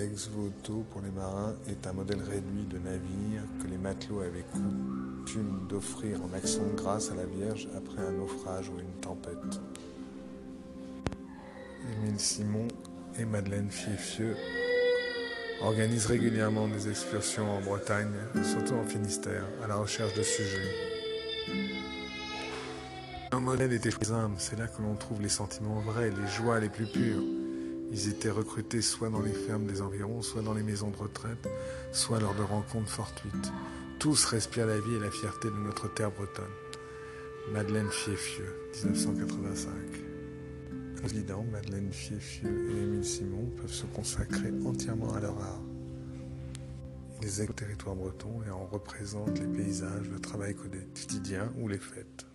l'ex-voto pour les marins est un modèle réduit de navire que les matelots avaient coutume d'offrir en action de grâce à la Vierge après un naufrage ou une tempête. Émile Simon et Madeleine Fiefieux organisent régulièrement des excursions en Bretagne, surtout en Finistère, à la recherche de sujets. Un modèle était simple, c'est là que l'on trouve les sentiments vrais, les joies les plus pures. Ils étaient recrutés soit dans les fermes des environs, soit dans les maisons de retraite, soit lors de rencontres fortuites. Tous respirent la vie et la fierté de notre terre bretonne. Madeleine Fiefieux, 1985. Président, Madeleine Fiefieux et Émile Simon peuvent se consacrer entièrement à leur art. Ils aiment le territoire breton et en représentent les paysages, le travail quotidien ou les fêtes.